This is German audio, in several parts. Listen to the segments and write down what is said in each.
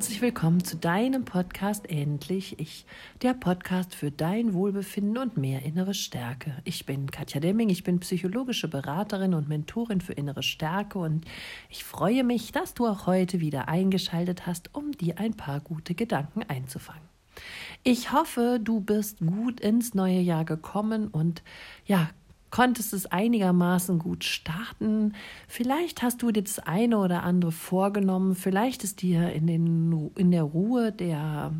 herzlich willkommen zu deinem Podcast Endlich Ich, der Podcast für dein Wohlbefinden und mehr innere Stärke. Ich bin Katja Demming, ich bin psychologische Beraterin und Mentorin für innere Stärke und ich freue mich, dass du auch heute wieder eingeschaltet hast, um dir ein paar gute Gedanken einzufangen. Ich hoffe, du bist gut ins neue Jahr gekommen und ja, konntest es einigermaßen gut starten. Vielleicht hast du dir das eine oder andere vorgenommen. Vielleicht ist dir in, den, in der Ruhe der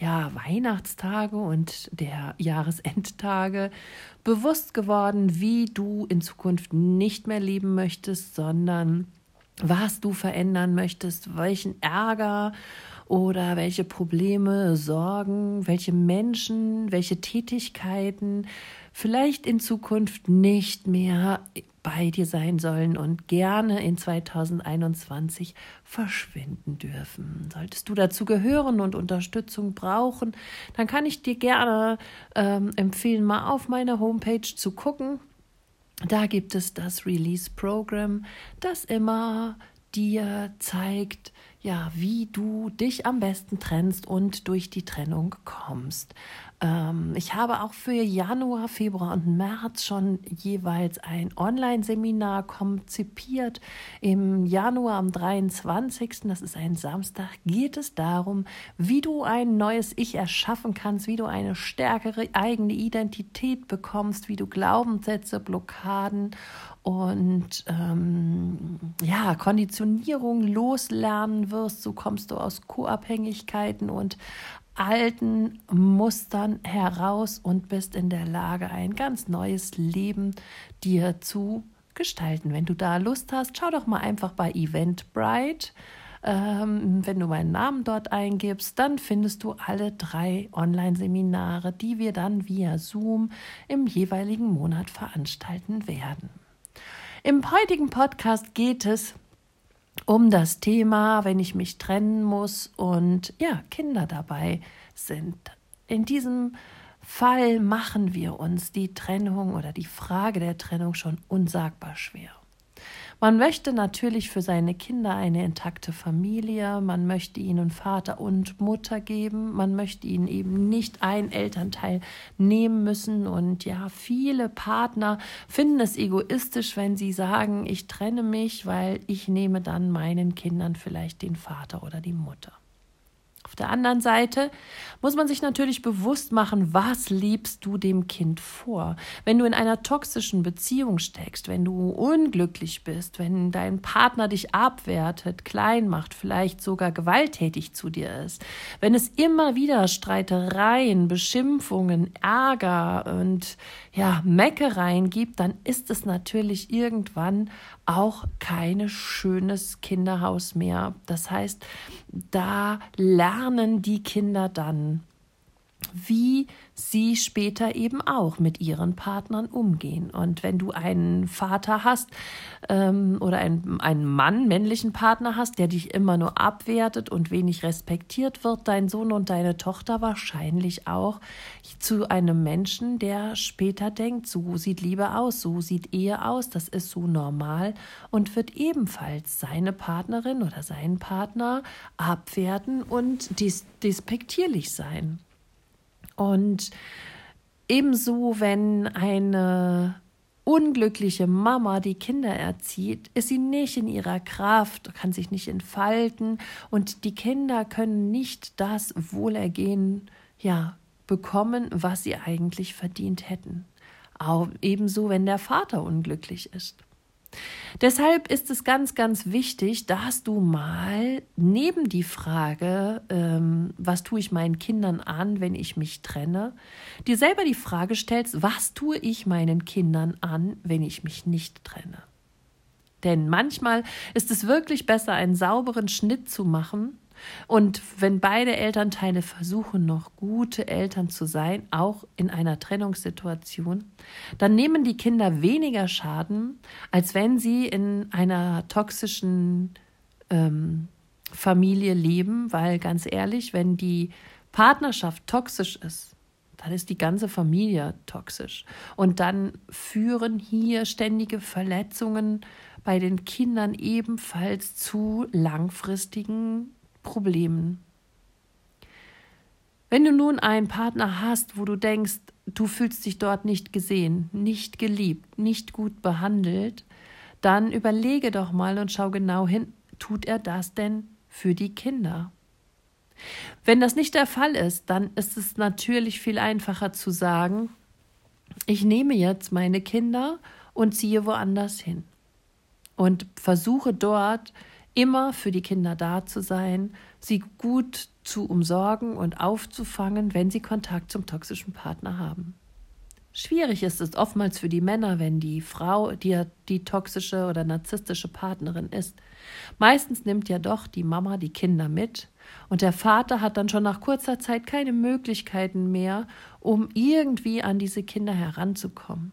ja, Weihnachtstage und der Jahresendtage bewusst geworden, wie du in Zukunft nicht mehr leben möchtest, sondern was du verändern möchtest, welchen Ärger oder welche Probleme, Sorgen, welche Menschen, welche Tätigkeiten vielleicht in Zukunft nicht mehr bei dir sein sollen und gerne in 2021 verschwinden dürfen. Solltest du dazu gehören und Unterstützung brauchen, dann kann ich dir gerne ähm, empfehlen, mal auf meiner Homepage zu gucken. Da gibt es das Release Program, das immer dir zeigt, ja, wie du dich am besten trennst und durch die Trennung kommst. Ähm, ich habe auch für Januar, Februar und März schon jeweils ein Online-Seminar konzipiert. Im Januar am 23., das ist ein Samstag, geht es darum, wie du ein neues Ich erschaffen kannst, wie du eine stärkere eigene Identität bekommst, wie du Glaubenssätze, Blockaden und ähm, ja, Konditionierung loslernen wirst. So kommst du aus Co-Abhängigkeiten und alten Mustern heraus und bist in der Lage, ein ganz neues Leben dir zu gestalten. Wenn du da Lust hast, schau doch mal einfach bei Eventbrite. Ähm, wenn du meinen Namen dort eingibst, dann findest du alle drei Online-Seminare, die wir dann via Zoom im jeweiligen Monat veranstalten werden. Im heutigen Podcast geht es um das Thema, wenn ich mich trennen muss und ja, Kinder dabei sind. In diesem Fall machen wir uns die Trennung oder die Frage der Trennung schon unsagbar schwer. Man möchte natürlich für seine Kinder eine intakte Familie, man möchte ihnen Vater und Mutter geben, man möchte ihnen eben nicht ein Elternteil nehmen müssen. Und ja, viele Partner finden es egoistisch, wenn sie sagen, ich trenne mich, weil ich nehme dann meinen Kindern vielleicht den Vater oder die Mutter. Auf der anderen Seite muss man sich natürlich bewusst machen, was liebst du dem Kind vor? Wenn du in einer toxischen Beziehung steckst, wenn du unglücklich bist, wenn dein Partner dich abwertet, klein macht, vielleicht sogar gewalttätig zu dir ist, wenn es immer wieder Streitereien, Beschimpfungen, Ärger und ja, Meckereien gibt, dann ist es natürlich irgendwann auch kein schönes Kinderhaus mehr. Das heißt, da lernen die Kinder dann wie sie später eben auch mit ihren Partnern umgehen. Und wenn du einen Vater hast ähm, oder einen, einen Mann, männlichen Partner hast, der dich immer nur abwertet und wenig respektiert wird, dein Sohn und deine Tochter wahrscheinlich auch zu einem Menschen, der später denkt, so sieht Liebe aus, so sieht Ehe aus, das ist so normal und wird ebenfalls seine Partnerin oder seinen Partner abwerten und dis despektierlich sein. Und ebenso, wenn eine unglückliche Mama die Kinder erzieht, ist sie nicht in ihrer Kraft, kann sich nicht entfalten und die Kinder können nicht das Wohlergehen ja bekommen, was sie eigentlich verdient hätten. Auch ebenso, wenn der Vater unglücklich ist. Deshalb ist es ganz, ganz wichtig, dass du mal neben die Frage, ähm, was tue ich meinen Kindern an, wenn ich mich trenne, dir selber die Frage stellst, was tue ich meinen Kindern an, wenn ich mich nicht trenne. Denn manchmal ist es wirklich besser, einen sauberen Schnitt zu machen und wenn beide Elternteile versuchen, noch gute Eltern zu sein, auch in einer Trennungssituation, dann nehmen die Kinder weniger Schaden, als wenn sie in einer toxischen ähm, Familie leben, weil ganz ehrlich, wenn die Partnerschaft toxisch ist, dann ist die ganze Familie toxisch. Und dann führen hier ständige Verletzungen bei den Kindern ebenfalls zu langfristigen Problemen. Wenn du nun einen Partner hast, wo du denkst, du fühlst dich dort nicht gesehen, nicht geliebt, nicht gut behandelt, dann überlege doch mal und schau genau hin, tut er das denn für die Kinder? Wenn das nicht der Fall ist, dann ist es natürlich viel einfacher zu sagen, ich nehme jetzt meine Kinder und ziehe woanders hin und versuche dort immer für die Kinder da zu sein, sie gut zu umsorgen und aufzufangen, wenn sie Kontakt zum toxischen Partner haben. Schwierig ist es oftmals für die Männer, wenn die Frau die, die toxische oder narzisstische Partnerin ist. Meistens nimmt ja doch die Mama die Kinder mit und der Vater hat dann schon nach kurzer Zeit keine Möglichkeiten mehr, um irgendwie an diese Kinder heranzukommen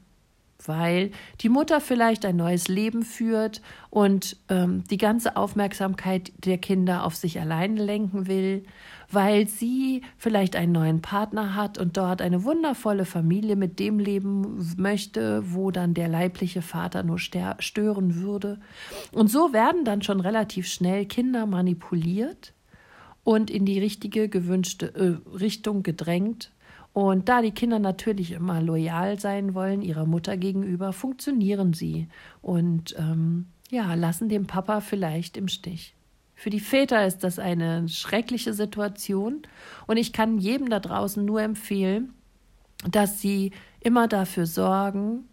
weil die Mutter vielleicht ein neues Leben führt und ähm, die ganze Aufmerksamkeit der Kinder auf sich allein lenken will, weil sie vielleicht einen neuen Partner hat und dort eine wundervolle Familie mit dem leben möchte, wo dann der leibliche Vater nur stören würde. Und so werden dann schon relativ schnell Kinder manipuliert und in die richtige gewünschte äh, Richtung gedrängt und da die Kinder natürlich immer loyal sein wollen ihrer Mutter gegenüber, funktionieren sie und ähm, ja, lassen den Papa vielleicht im Stich. Für die Väter ist das eine schreckliche Situation und ich kann jedem da draußen nur empfehlen, dass sie immer dafür sorgen,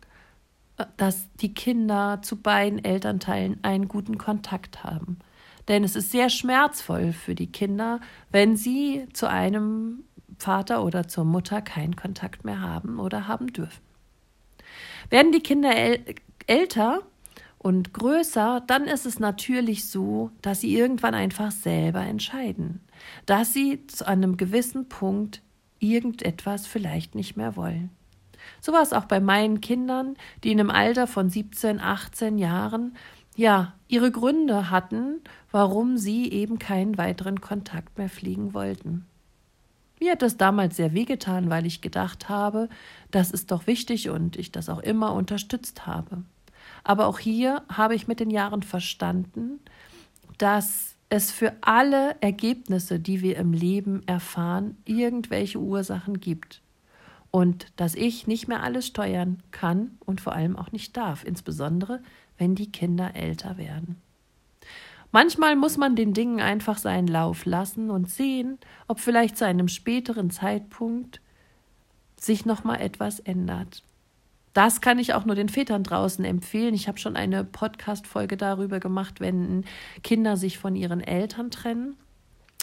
äh, dass die Kinder zu beiden Elternteilen einen guten Kontakt haben. Denn es ist sehr schmerzvoll für die Kinder, wenn sie zu einem Vater oder zur Mutter keinen Kontakt mehr haben oder haben dürfen. Werden die Kinder äl älter und größer, dann ist es natürlich so, dass sie irgendwann einfach selber entscheiden, dass sie zu einem gewissen Punkt irgendetwas vielleicht nicht mehr wollen. So war es auch bei meinen Kindern, die in einem Alter von 17, 18 Jahren ja ihre Gründe hatten, warum sie eben keinen weiteren Kontakt mehr fliegen wollten. Mir hat das damals sehr wehgetan, weil ich gedacht habe, das ist doch wichtig und ich das auch immer unterstützt habe. Aber auch hier habe ich mit den Jahren verstanden, dass es für alle Ergebnisse, die wir im Leben erfahren, irgendwelche Ursachen gibt. Und dass ich nicht mehr alles steuern kann und vor allem auch nicht darf, insbesondere wenn die Kinder älter werden. Manchmal muss man den Dingen einfach seinen Lauf lassen und sehen, ob vielleicht zu einem späteren Zeitpunkt sich noch mal etwas ändert. Das kann ich auch nur den Vätern draußen empfehlen. Ich habe schon eine Podcast-Folge darüber gemacht, wenn Kinder sich von ihren Eltern trennen.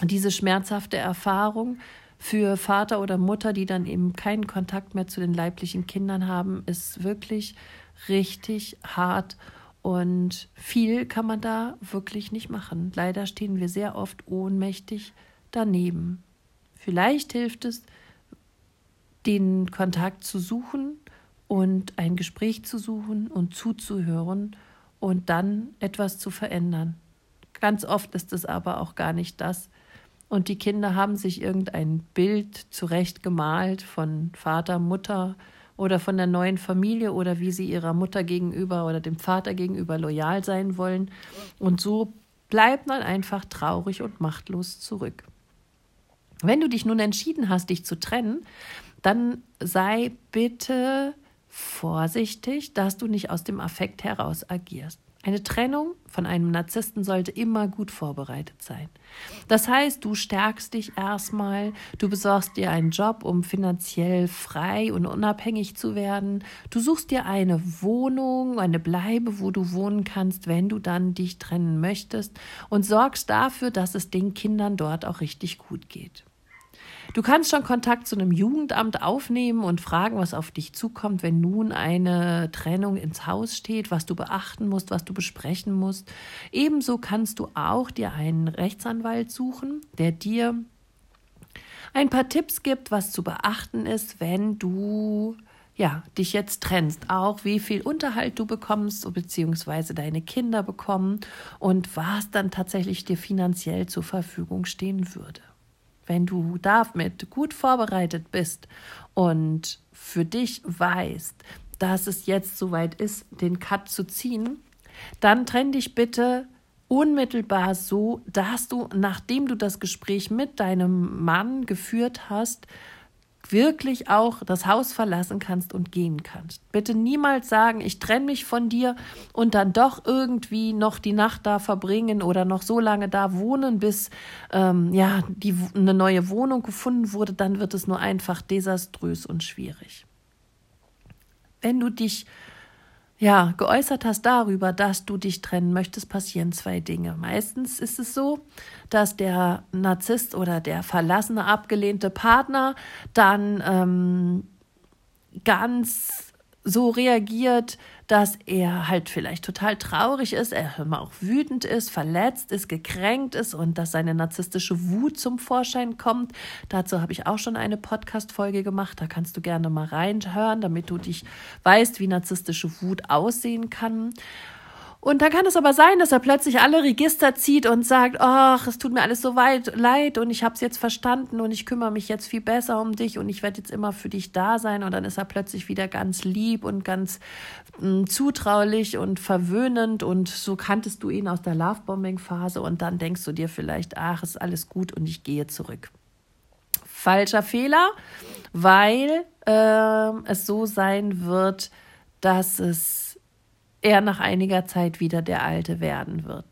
Diese schmerzhafte Erfahrung für Vater oder Mutter, die dann eben keinen Kontakt mehr zu den leiblichen Kindern haben, ist wirklich richtig hart und viel kann man da wirklich nicht machen. Leider stehen wir sehr oft ohnmächtig daneben. Vielleicht hilft es, den Kontakt zu suchen und ein Gespräch zu suchen und zuzuhören und dann etwas zu verändern. Ganz oft ist es aber auch gar nicht das. Und die Kinder haben sich irgendein Bild zurecht gemalt von Vater, Mutter, oder von der neuen Familie oder wie sie ihrer Mutter gegenüber oder dem Vater gegenüber loyal sein wollen. Und so bleibt man einfach traurig und machtlos zurück. Wenn du dich nun entschieden hast, dich zu trennen, dann sei bitte vorsichtig, dass du nicht aus dem Affekt heraus agierst. Eine Trennung von einem Narzissten sollte immer gut vorbereitet sein. Das heißt, du stärkst dich erstmal, du besorgst dir einen Job, um finanziell frei und unabhängig zu werden. Du suchst dir eine Wohnung, eine Bleibe, wo du wohnen kannst, wenn du dann dich trennen möchtest und sorgst dafür, dass es den Kindern dort auch richtig gut geht. Du kannst schon Kontakt zu einem Jugendamt aufnehmen und fragen, was auf dich zukommt, wenn nun eine Trennung ins Haus steht, was du beachten musst, was du besprechen musst. Ebenso kannst du auch dir einen Rechtsanwalt suchen, der dir ein paar Tipps gibt, was zu beachten ist, wenn du ja, dich jetzt trennst, auch wie viel Unterhalt du bekommst, beziehungsweise deine Kinder bekommen und was dann tatsächlich dir finanziell zur Verfügung stehen würde wenn du damit gut vorbereitet bist und für dich weißt, dass es jetzt soweit ist, den Cut zu ziehen, dann trenn dich bitte unmittelbar so, dass du, nachdem du das Gespräch mit deinem Mann geführt hast, wirklich auch das Haus verlassen kannst und gehen kannst. Bitte niemals sagen, ich trenne mich von dir und dann doch irgendwie noch die Nacht da verbringen oder noch so lange da wohnen, bis ähm, ja die, eine neue Wohnung gefunden wurde. Dann wird es nur einfach desaströs und schwierig. Wenn du dich ja, geäußert hast darüber, dass du dich trennen möchtest, passieren zwei Dinge. Meistens ist es so, dass der Narzisst oder der verlassene, abgelehnte Partner dann ähm, ganz so reagiert, dass er halt vielleicht total traurig ist, er auch wütend ist, verletzt ist, gekränkt ist und dass seine narzisstische Wut zum Vorschein kommt. Dazu habe ich auch schon eine Podcast-Folge gemacht. Da kannst du gerne mal reinhören, damit du dich weißt, wie narzisstische Wut aussehen kann. Und dann kann es aber sein, dass er plötzlich alle Register zieht und sagt, ach, es tut mir alles so weit leid und ich habe es jetzt verstanden und ich kümmere mich jetzt viel besser um dich und ich werde jetzt immer für dich da sein. Und dann ist er plötzlich wieder ganz lieb und ganz mh, hm, zutraulich und verwöhnend und so kanntest du ihn aus der Lovebombing-Phase und dann denkst du dir vielleicht, ach, ist alles gut und ich gehe zurück. Falscher Fehler, weil äh, es so sein wird, dass es er nach einiger Zeit wieder der Alte werden wird.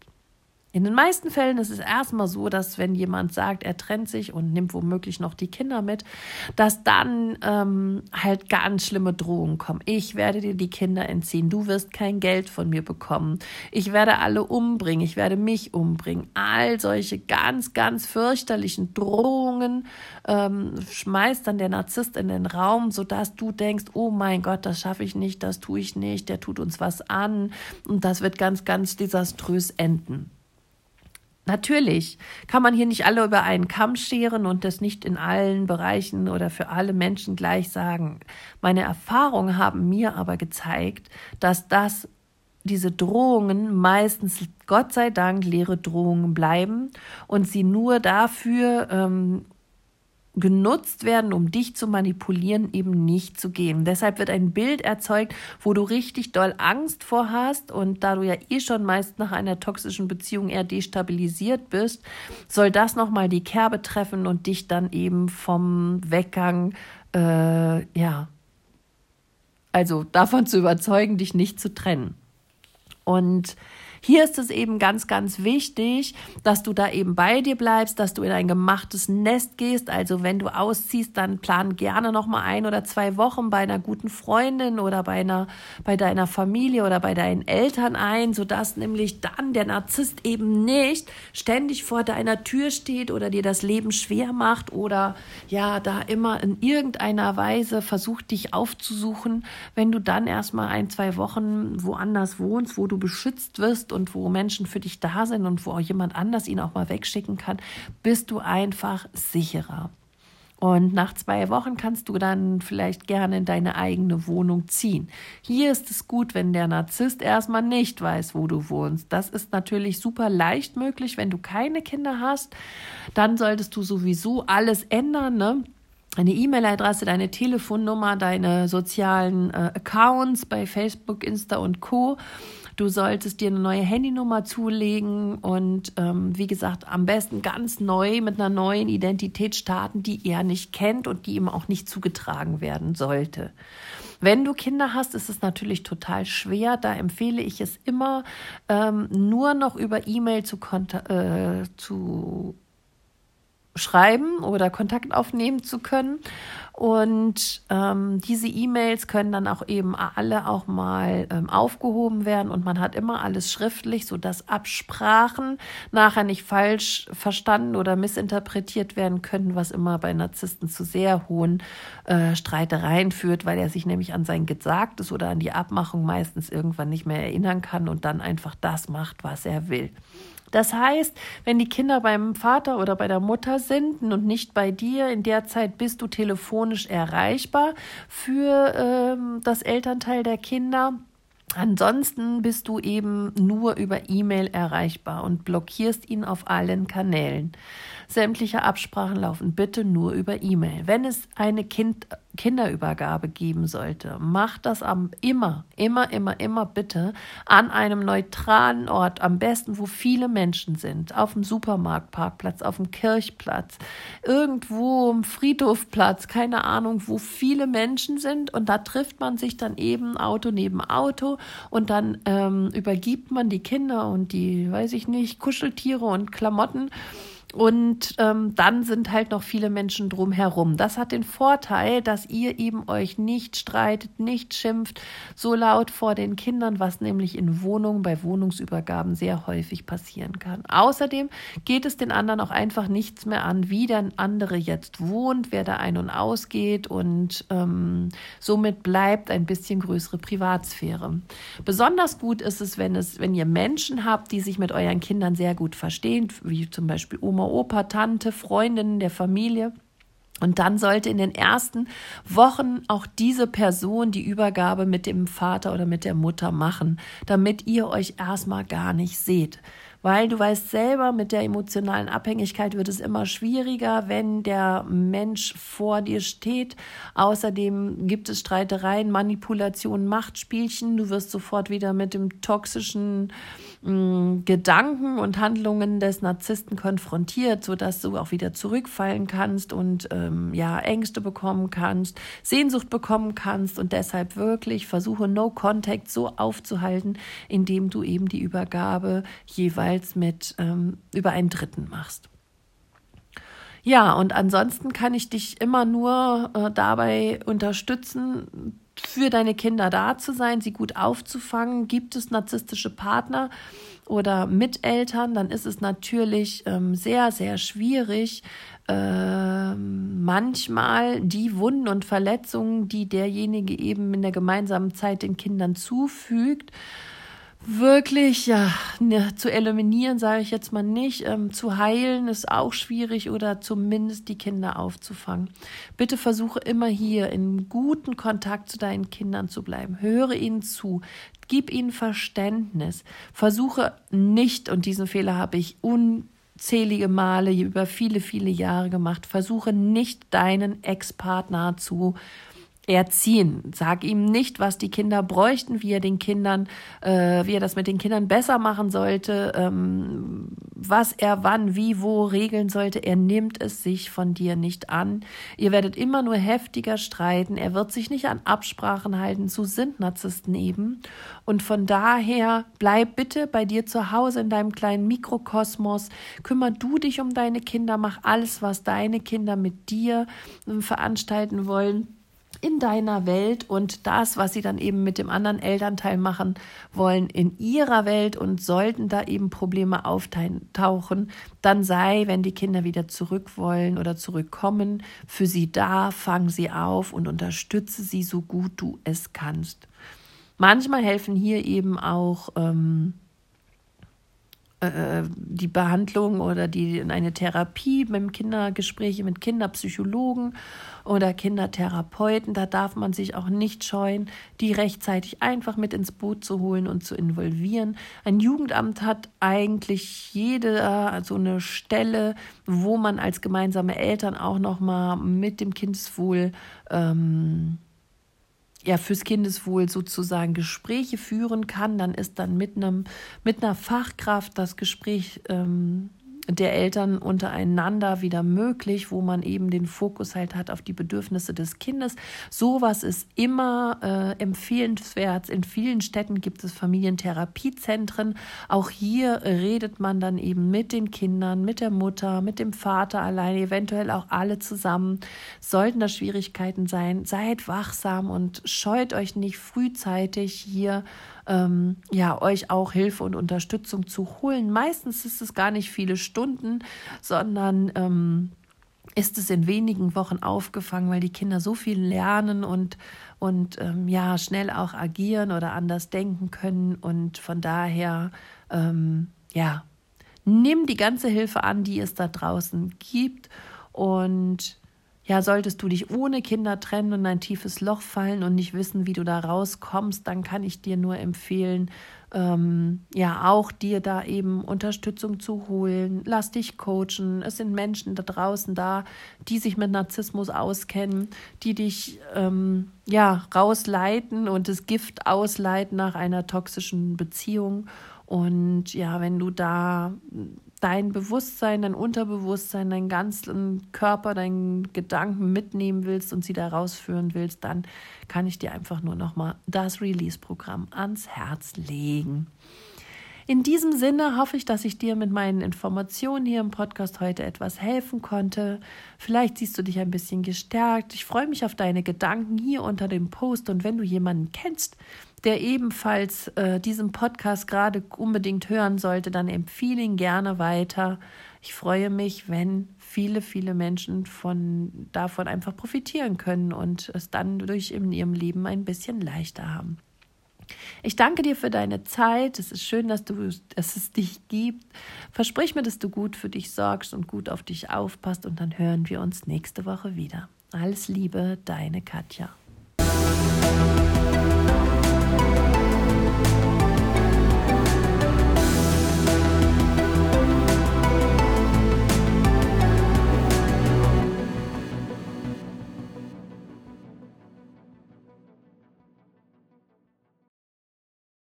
In den meisten Fällen ist es erstmal so, dass wenn jemand sagt, er trennt sich und nimmt womöglich noch die Kinder mit, dass dann ähm, halt ganz schlimme Drohungen kommen. Ich werde dir die Kinder entziehen, du wirst kein Geld von mir bekommen, ich werde alle umbringen, ich werde mich umbringen. All solche ganz, ganz fürchterlichen Drohungen ähm, schmeißt dann der Narzisst in den Raum, sodass du denkst, oh mein Gott, das schaffe ich nicht, das tue ich nicht, der tut uns was an und das wird ganz, ganz desaströs enden. Natürlich kann man hier nicht alle über einen Kamm scheren und das nicht in allen Bereichen oder für alle Menschen gleich sagen. Meine Erfahrungen haben mir aber gezeigt, dass das diese Drohungen meistens Gott sei Dank leere Drohungen bleiben und sie nur dafür ähm, genutzt werden, um dich zu manipulieren, eben nicht zu gehen. Deshalb wird ein Bild erzeugt, wo du richtig doll Angst vor hast und da du ja eh schon meist nach einer toxischen Beziehung eher destabilisiert bist, soll das nochmal die Kerbe treffen und dich dann eben vom Weggang, äh, ja, also davon zu überzeugen, dich nicht zu trennen. Und hier ist es eben ganz, ganz wichtig, dass du da eben bei dir bleibst, dass du in ein gemachtes Nest gehst. Also wenn du ausziehst, dann plan gerne noch mal ein oder zwei Wochen bei einer guten Freundin oder bei einer, bei deiner Familie oder bei deinen Eltern ein, sodass nämlich dann der Narzisst eben nicht ständig vor deiner Tür steht oder dir das Leben schwer macht oder ja, da immer in irgendeiner Weise versucht, dich aufzusuchen, wenn du dann erstmal ein, zwei Wochen woanders wohnst, wo du beschützt wirst und wo Menschen für dich da sind und wo auch jemand anders ihn auch mal wegschicken kann, bist du einfach sicherer. Und nach zwei Wochen kannst du dann vielleicht gerne in deine eigene Wohnung ziehen. Hier ist es gut, wenn der Narzisst erstmal nicht weiß, wo du wohnst. Das ist natürlich super leicht möglich, wenn du keine Kinder hast. Dann solltest du sowieso alles ändern, ne? Deine E-Mail-Adresse, deine Telefonnummer, deine sozialen äh, Accounts bei Facebook, Insta und Co. Du solltest dir eine neue Handynummer zulegen und ähm, wie gesagt, am besten ganz neu mit einer neuen Identität starten, die er nicht kennt und die ihm auch nicht zugetragen werden sollte. Wenn du Kinder hast, ist es natürlich total schwer. Da empfehle ich es immer, ähm, nur noch über E-Mail zu, äh, zu schreiben oder Kontakt aufnehmen zu können. Und ähm, diese E-Mails können dann auch eben alle auch mal ähm, aufgehoben werden und man hat immer alles schriftlich, sodass Absprachen nachher nicht falsch verstanden oder missinterpretiert werden können, was immer bei Narzissten zu sehr hohen äh, Streitereien führt, weil er sich nämlich an sein Gesagtes oder an die Abmachung meistens irgendwann nicht mehr erinnern kann und dann einfach das macht, was er will. Das heißt, wenn die Kinder beim Vater oder bei der Mutter sind und nicht bei dir, in der Zeit bist du telefonisch erreichbar für ähm, das Elternteil der Kinder. Ansonsten bist du eben nur über E-Mail erreichbar und blockierst ihn auf allen Kanälen. Sämtliche Absprachen laufen bitte nur über E-Mail. Wenn es eine kind Kinderübergabe geben sollte, macht das am immer, immer, immer, immer bitte an einem neutralen Ort, am besten, wo viele Menschen sind, auf dem Supermarktparkplatz, auf dem Kirchplatz, irgendwo im Friedhofplatz, keine Ahnung, wo viele Menschen sind. Und da trifft man sich dann eben Auto neben Auto. Und dann ähm, übergibt man die Kinder und die, weiß ich nicht, Kuscheltiere und Klamotten und ähm, dann sind halt noch viele Menschen drumherum. Das hat den Vorteil, dass ihr eben euch nicht streitet, nicht schimpft, so laut vor den Kindern, was nämlich in Wohnungen bei Wohnungsübergaben sehr häufig passieren kann. Außerdem geht es den anderen auch einfach nichts mehr an, wie der andere jetzt wohnt, wer da ein- und ausgeht und ähm, somit bleibt ein bisschen größere Privatsphäre. Besonders gut ist es, wenn es, wenn ihr Menschen habt, die sich mit euren Kindern sehr gut verstehen, wie zum Beispiel Oma Oma, Opa, Tante, Freundinnen der Familie. Und dann sollte in den ersten Wochen auch diese Person die Übergabe mit dem Vater oder mit der Mutter machen, damit ihr euch erstmal gar nicht seht weil du weißt selber, mit der emotionalen Abhängigkeit wird es immer schwieriger, wenn der Mensch vor dir steht. Außerdem gibt es Streitereien, Manipulationen, Machtspielchen. Du wirst sofort wieder mit dem toxischen Gedanken und Handlungen des Narzissten konfrontiert, sodass du auch wieder zurückfallen kannst und ähm, ja Ängste bekommen kannst, Sehnsucht bekommen kannst und deshalb wirklich versuche No Contact so aufzuhalten, indem du eben die Übergabe jeweils jeweils mit ähm, über einen Dritten machst. Ja, und ansonsten kann ich dich immer nur äh, dabei unterstützen, für deine Kinder da zu sein, sie gut aufzufangen. Gibt es narzisstische Partner oder Miteltern, dann ist es natürlich ähm, sehr, sehr schwierig, äh, manchmal die Wunden und Verletzungen, die derjenige eben in der gemeinsamen Zeit den Kindern zufügt, wirklich ja, ne, zu eliminieren, sage ich jetzt mal nicht. Ähm, zu heilen ist auch schwierig oder zumindest die Kinder aufzufangen. Bitte versuche immer hier in guten Kontakt zu deinen Kindern zu bleiben. Höre ihnen zu. Gib ihnen Verständnis. Versuche nicht, und diesen Fehler habe ich unzählige Male über viele, viele Jahre gemacht, versuche nicht deinen Ex-Partner zu erziehen. Sag ihm nicht, was die Kinder bräuchten, wie er den Kindern, äh, wie er das mit den Kindern besser machen sollte, ähm, was er wann, wie, wo regeln sollte. Er nimmt es sich von dir nicht an. Ihr werdet immer nur heftiger streiten. Er wird sich nicht an Absprachen halten. So sind Narzissten eben. Und von daher bleib bitte bei dir zu Hause in deinem kleinen Mikrokosmos. Kümmer du dich um deine Kinder. Mach alles, was deine Kinder mit dir äh, veranstalten wollen in deiner Welt und das, was sie dann eben mit dem anderen Elternteil machen wollen, in ihrer Welt und sollten da eben Probleme auftauchen, dann sei, wenn die Kinder wieder zurück wollen oder zurückkommen, für sie da, fang sie auf und unterstütze sie so gut du es kannst. Manchmal helfen hier eben auch ähm, äh, die Behandlung oder die eine Therapie mit Kindergespräche mit Kinderpsychologen oder Kindertherapeuten. Da darf man sich auch nicht scheuen, die rechtzeitig einfach mit ins Boot zu holen und zu involvieren. Ein Jugendamt hat eigentlich jede äh, so eine Stelle, wo man als gemeinsame Eltern auch noch mal mit dem Kindeswohl ähm, ja fürs Kindeswohl sozusagen Gespräche führen kann, dann ist dann mit einem mit einer Fachkraft das Gespräch ähm, der Eltern untereinander wieder möglich, wo man eben den Fokus halt hat auf die Bedürfnisse des Kindes. Sowas ist immer äh, empfehlenswert. In vielen Städten gibt es Familientherapiezentren. Auch hier redet man dann eben mit den Kindern, mit der Mutter, mit dem Vater allein, eventuell auch alle zusammen. Sollten da Schwierigkeiten sein, seid wachsam und scheut euch nicht frühzeitig hier ähm, ja, euch auch Hilfe und Unterstützung zu holen. Meistens ist es gar nicht viele Stunden, sondern ähm, ist es in wenigen Wochen aufgefangen, weil die Kinder so viel lernen und, und ähm, ja, schnell auch agieren oder anders denken können. Und von daher, ähm, ja, nimm die ganze Hilfe an, die es da draußen gibt und ja, solltest du dich ohne Kinder trennen und in ein tiefes Loch fallen und nicht wissen, wie du da rauskommst, dann kann ich dir nur empfehlen, ähm, ja, auch dir da eben Unterstützung zu holen. Lass dich coachen. Es sind Menschen da draußen da, die sich mit Narzissmus auskennen, die dich ähm, ja rausleiten und das Gift ausleiten nach einer toxischen Beziehung. Und ja, wenn du da dein Bewusstsein, dein Unterbewusstsein, deinen ganzen Körper, deinen Gedanken mitnehmen willst und sie da rausführen willst, dann kann ich dir einfach nur noch mal das Release-Programm ans Herz legen. In diesem Sinne hoffe ich, dass ich dir mit meinen Informationen hier im Podcast heute etwas helfen konnte. Vielleicht siehst du dich ein bisschen gestärkt. Ich freue mich auf deine Gedanken hier unter dem Post und wenn du jemanden kennst, der ebenfalls äh, diesen Podcast gerade unbedingt hören sollte, dann empfehle ihn gerne weiter. Ich freue mich, wenn viele, viele Menschen von, davon einfach profitieren können und es dann durch in ihrem Leben ein bisschen leichter haben. Ich danke dir für deine Zeit. Es ist schön, dass, du, dass es dich gibt. Versprich mir, dass du gut für dich sorgst und gut auf dich aufpasst. Und dann hören wir uns nächste Woche wieder. Alles Liebe, deine Katja.